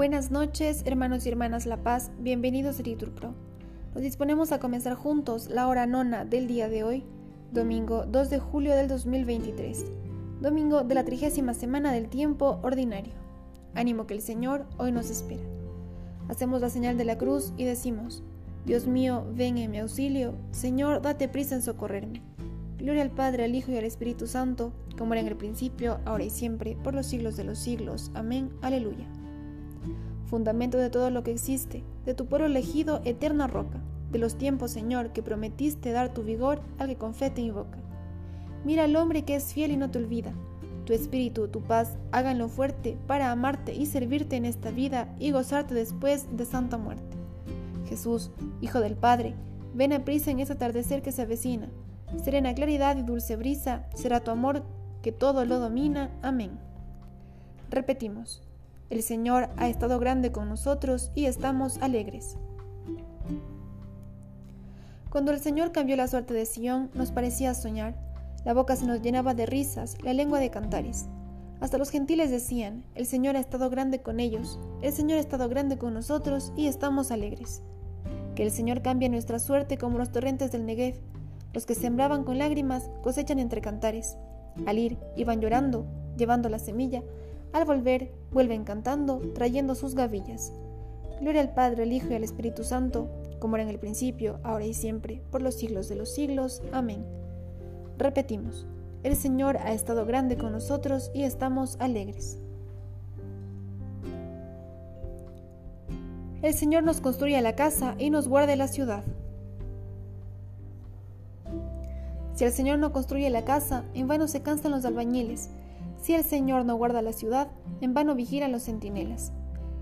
Buenas noches, hermanos y hermanas La Paz, bienvenidos a Liturpro. Nos disponemos a comenzar juntos la hora nona del día de hoy, domingo 2 de julio del 2023, domingo de la trigésima semana del tiempo ordinario. Ánimo que el Señor hoy nos espera. Hacemos la señal de la cruz y decimos, Dios mío, ven en mi auxilio, Señor, date prisa en socorrerme. Gloria al Padre, al Hijo y al Espíritu Santo, como era en el principio, ahora y siempre, por los siglos de los siglos. Amén. Aleluya. Fundamento de todo lo que existe, de tu pueblo elegido, eterna roca, de los tiempos, Señor, que prometiste dar tu vigor al que con fe te invoca. Mira al hombre que es fiel y no te olvida. Tu espíritu, tu paz, háganlo fuerte para amarte y servirte en esta vida y gozarte después de santa muerte. Jesús, Hijo del Padre, ven a prisa en ese atardecer que se avecina. Serena claridad y dulce brisa será tu amor que todo lo domina. Amén. Repetimos, el Señor ha estado grande con nosotros y estamos alegres. Cuando el Señor cambió la suerte de Sión, nos parecía soñar. La boca se nos llenaba de risas, la lengua de cantares. Hasta los gentiles decían, el Señor ha estado grande con ellos, el Señor ha estado grande con nosotros y estamos alegres. Que el Señor cambie nuestra suerte como los torrentes del Negev. Los que sembraban con lágrimas cosechan entre cantares. Al ir, iban llorando, llevando la semilla. Al volver, vuelven cantando, trayendo sus gavillas. Gloria al Padre, al Hijo y al Espíritu Santo, como era en el principio, ahora y siempre, por los siglos de los siglos. Amén. Repetimos, el Señor ha estado grande con nosotros y estamos alegres. El Señor nos construye la casa y nos guarde la ciudad. Si el Señor no construye la casa, en vano se cansan los albañiles. Si el Señor no guarda la ciudad, en vano vigilan los centinelas.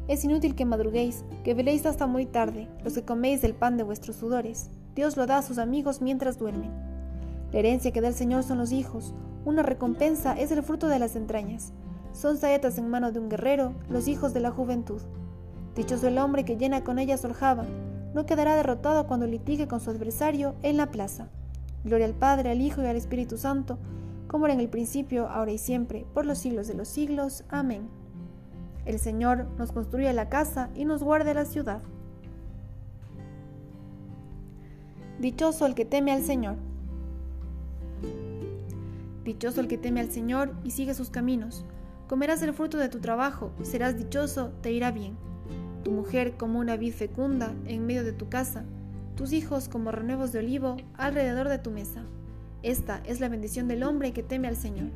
Es inútil que madruguéis, que veléis hasta muy tarde, los que coméis del pan de vuestros sudores. Dios lo da a sus amigos mientras duermen. La herencia que da el Señor son los hijos, una recompensa es el fruto de las entrañas. Son saetas en mano de un guerrero, los hijos de la juventud. Dichoso el hombre que llena con ellas soljaba, no quedará derrotado cuando litigue con su adversario en la plaza. Gloria al Padre, al Hijo y al Espíritu Santo, como era en el principio, ahora y siempre, por los siglos de los siglos. Amén. El Señor nos construye la casa y nos guarde la ciudad. Dichoso el que teme al Señor. Dichoso el que teme al Señor y sigue sus caminos. Comerás el fruto de tu trabajo, serás dichoso, te irá bien. Tu mujer como una vid fecunda en medio de tu casa tus hijos como renuevos de olivo alrededor de tu mesa. Esta es la bendición del hombre que teme al Señor.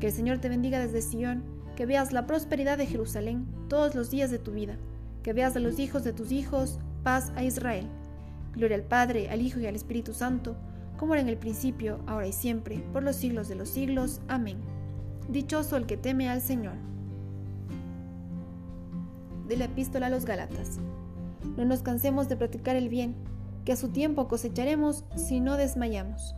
Que el Señor te bendiga desde Sion, que veas la prosperidad de Jerusalén todos los días de tu vida, que veas a los hijos de tus hijos, paz a Israel. Gloria al Padre, al Hijo y al Espíritu Santo, como era en el principio, ahora y siempre, por los siglos de los siglos. Amén. Dichoso el que teme al Señor. De la epístola a los Galatas. No nos cansemos de practicar el bien que a su tiempo cosecharemos si no desmayamos.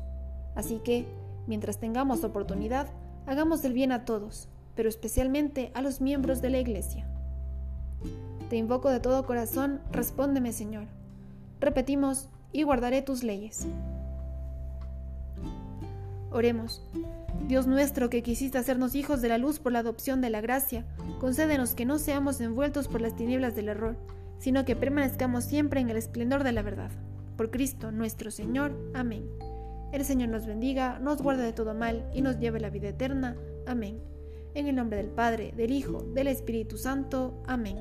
Así que, mientras tengamos oportunidad, hagamos el bien a todos, pero especialmente a los miembros de la Iglesia. Te invoco de todo corazón, respóndeme Señor. Repetimos, y guardaré tus leyes. Oremos. Dios nuestro, que quisiste hacernos hijos de la luz por la adopción de la gracia, concédenos que no seamos envueltos por las tinieblas del error, sino que permanezcamos siempre en el esplendor de la verdad por Cristo nuestro Señor. Amén. El Señor nos bendiga, nos guarde de todo mal y nos lleve la vida eterna. Amén. En el nombre del Padre, del Hijo, del Espíritu Santo. Amén.